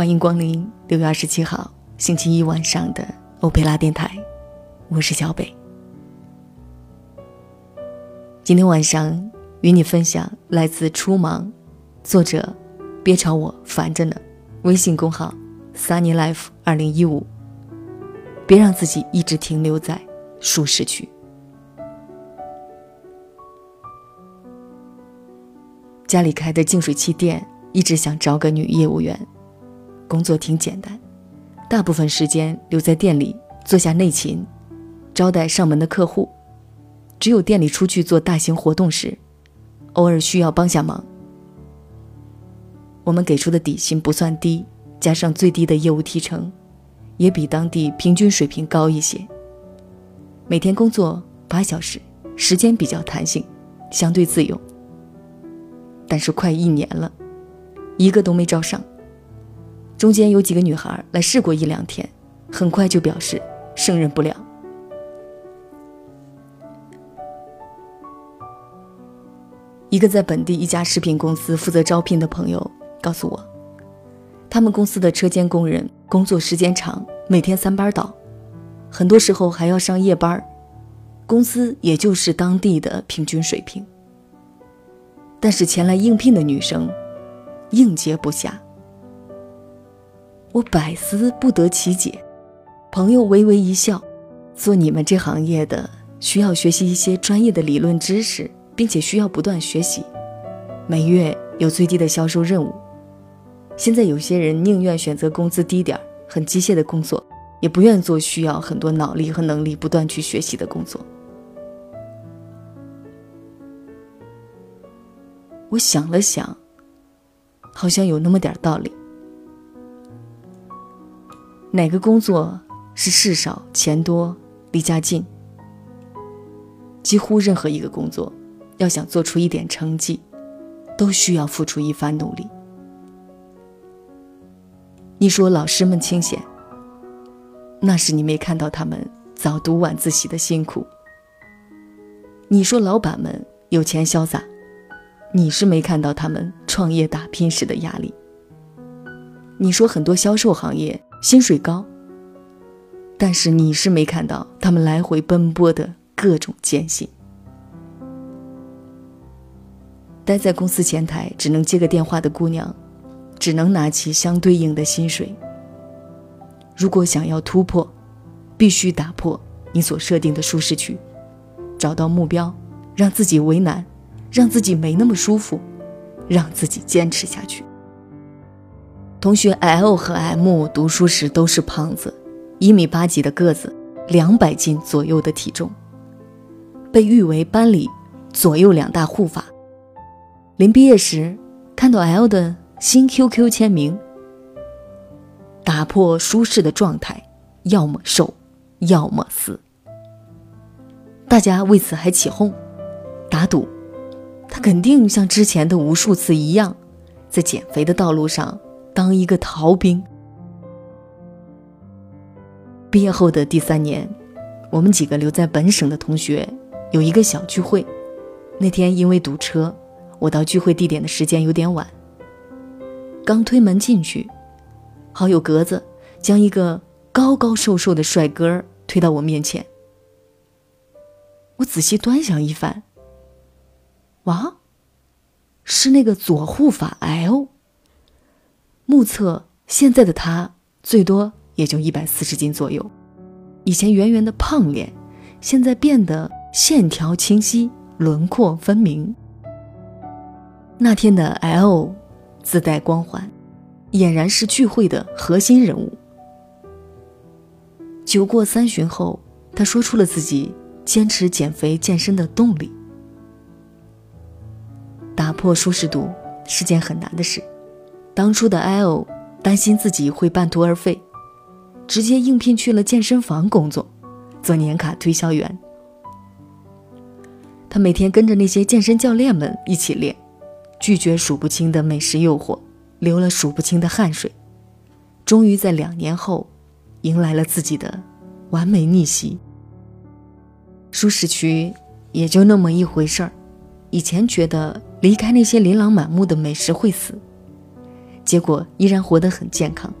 欢迎光临六月二十七号星期一晚上的欧佩拉电台，我是小北。今天晚上与你分享来自《初芒》，作者别吵我烦着呢，微信公号 Sunny Life 二零一五。别让自己一直停留在舒适区。家里开的净水器店，一直想招个女业务员，工作挺简单，大部分时间留在店里做下内勤，招待上门的客户。只有店里出去做大型活动时，偶尔需要帮下忙。我们给出的底薪不算低，加上最低的业务提成。也比当地平均水平高一些。每天工作八小时，时间比较弹性，相对自由。但是快一年了，一个都没招上。中间有几个女孩来试过一两天，很快就表示胜任不了。一个在本地一家食品公司负责招聘的朋友告诉我。他们公司的车间工人工作时间长，每天三班倒，很多时候还要上夜班工资也就是当地的平均水平。但是前来应聘的女生应接不暇，我百思不得其解。朋友微微一笑，做你们这行业的需要学习一些专业的理论知识，并且需要不断学习，每月有最低的销售任务。现在有些人宁愿选择工资低点很机械的工作，也不愿做需要很多脑力和能力不断去学习的工作。我想了想，好像有那么点道理。哪个工作是事少钱多离家近？几乎任何一个工作，要想做出一点成绩，都需要付出一番努力。你说老师们清闲，那是你没看到他们早读晚自习的辛苦。你说老板们有钱潇洒，你是没看到他们创业打拼时的压力。你说很多销售行业薪水高，但是你是没看到他们来回奔波的各种艰辛。待在公司前台只能接个电话的姑娘。只能拿起相对应的薪水。如果想要突破，必须打破你所设定的舒适区，找到目标，让自己为难，让自己没那么舒服，让自己坚持下去。同学 L 和 M 读书时都是胖子，一米八几的个子，两百斤左右的体重，被誉为班里左右两大护法。临毕业时，看到 L 的。新 QQ 签名，打破舒适的状态，要么瘦，要么死。大家为此还起哄，打赌，他肯定像之前的无数次一样，在减肥的道路上当一个逃兵。毕业后的第三年，我们几个留在本省的同学有一个小聚会。那天因为堵车，我到聚会地点的时间有点晚。刚推门进去，好友格子将一个高高瘦瘦的帅哥推到我面前。我仔细端详一番，哇，是那个左护法 L。目测现在的他最多也就一百四十斤左右，以前圆圆的胖脸，现在变得线条清晰，轮廓分明。那天的 L。自带光环，俨然是聚会的核心人物。酒过三巡后，他说出了自己坚持减肥健身的动力。打破舒适度是件很难的事。当初的 L 担心自己会半途而废，直接应聘去了健身房工作，做年卡推销员。他每天跟着那些健身教练们一起练。拒绝数不清的美食诱惑，流了数不清的汗水，终于在两年后，迎来了自己的完美逆袭。舒适区也就那么一回事儿。以前觉得离开那些琳琅满目的美食会死，结果依然活得很健康。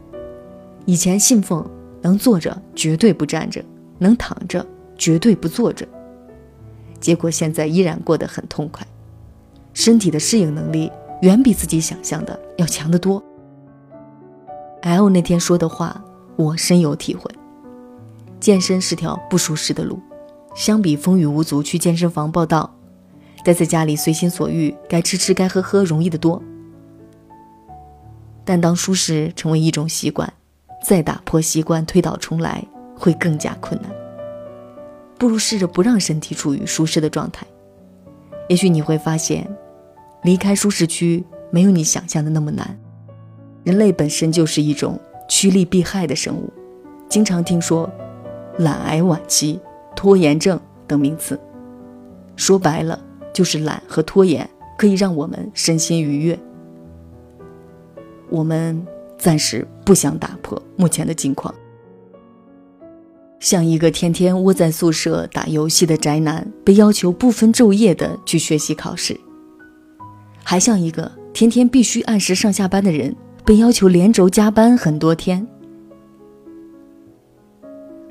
以前信奉能坐着绝对不站着，能躺着绝对不坐着，结果现在依然过得很痛快，身体的适应能力远比自己想象的要强得多。L 那天说的话，我深有体会。健身是条不舒适的路，相比风雨无阻去健身房报道，待在家里随心所欲，该吃吃该喝喝容易得多。但当舒适成为一种习惯，再打破习惯推倒重来会更加困难。不如试着不让身体处于舒适的状态，也许你会发现，离开舒适区没有你想象的那么难。人类本身就是一种趋利避害的生物，经常听说懒癌晚期、拖延症等名词，说白了就是懒和拖延可以让我们身心愉悦。我们暂时不想打破目前的境况，像一个天天窝在宿舍打游戏的宅男，被要求不分昼夜的去学习考试；还像一个天天必须按时上下班的人。被要求连轴加班很多天。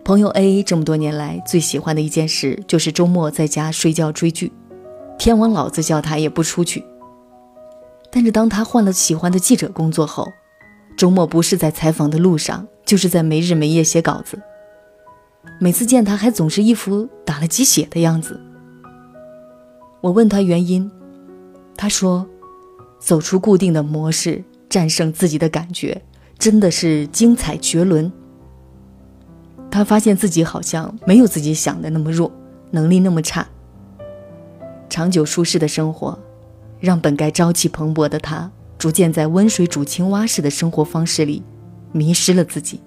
朋友 A 这么多年来最喜欢的一件事就是周末在家睡觉追剧，天王老子叫他也不出去。但是当他换了喜欢的记者工作后，周末不是在采访的路上，就是在没日没夜写稿子。每次见他还总是一副打了鸡血的样子。我问他原因，他说：“走出固定的模式。”战胜自己的感觉，真的是精彩绝伦。他发现自己好像没有自己想的那么弱，能力那么差。长久舒适的生活，让本该朝气蓬勃的他，逐渐在温水煮青蛙式的生活方式里，迷失了自己。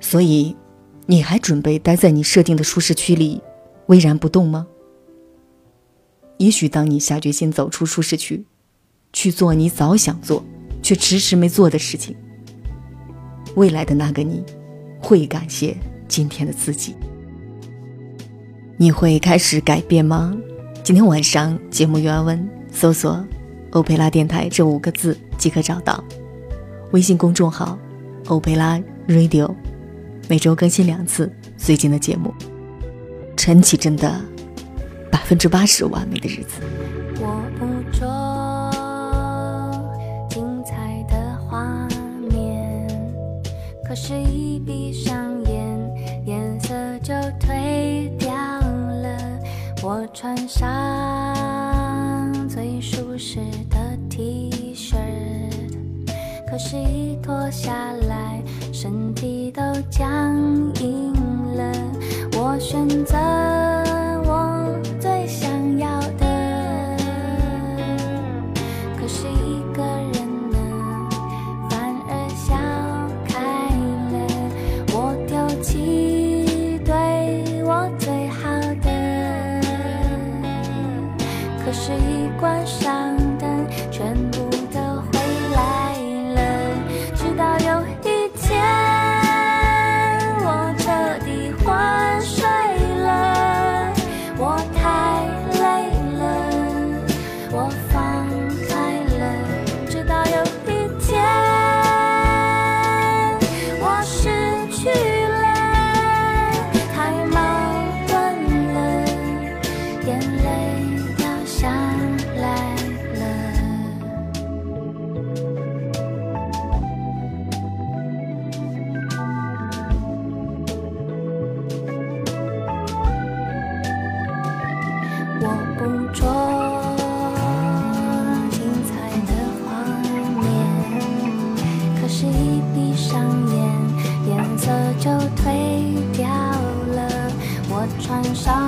所以，你还准备待在你设定的舒适区里，巍然不动吗？也许当你下决心走出舒适区，去做你早想做却迟迟没做的事情，未来的那个你，会感谢今天的自己。你会开始改变吗？今天晚上节目原文搜索“欧佩拉电台”这五个字即可找到。微信公众号“欧佩拉 Radio”，每周更新两次最近的节目。陈绮贞的。百分之八十完美的日子。我捕捉精彩的画面，可是，一闭上我穿上最舒适的 T 恤，可是，一脱下来，身体都僵硬了。我选择。上眼颜色就褪掉了。我穿上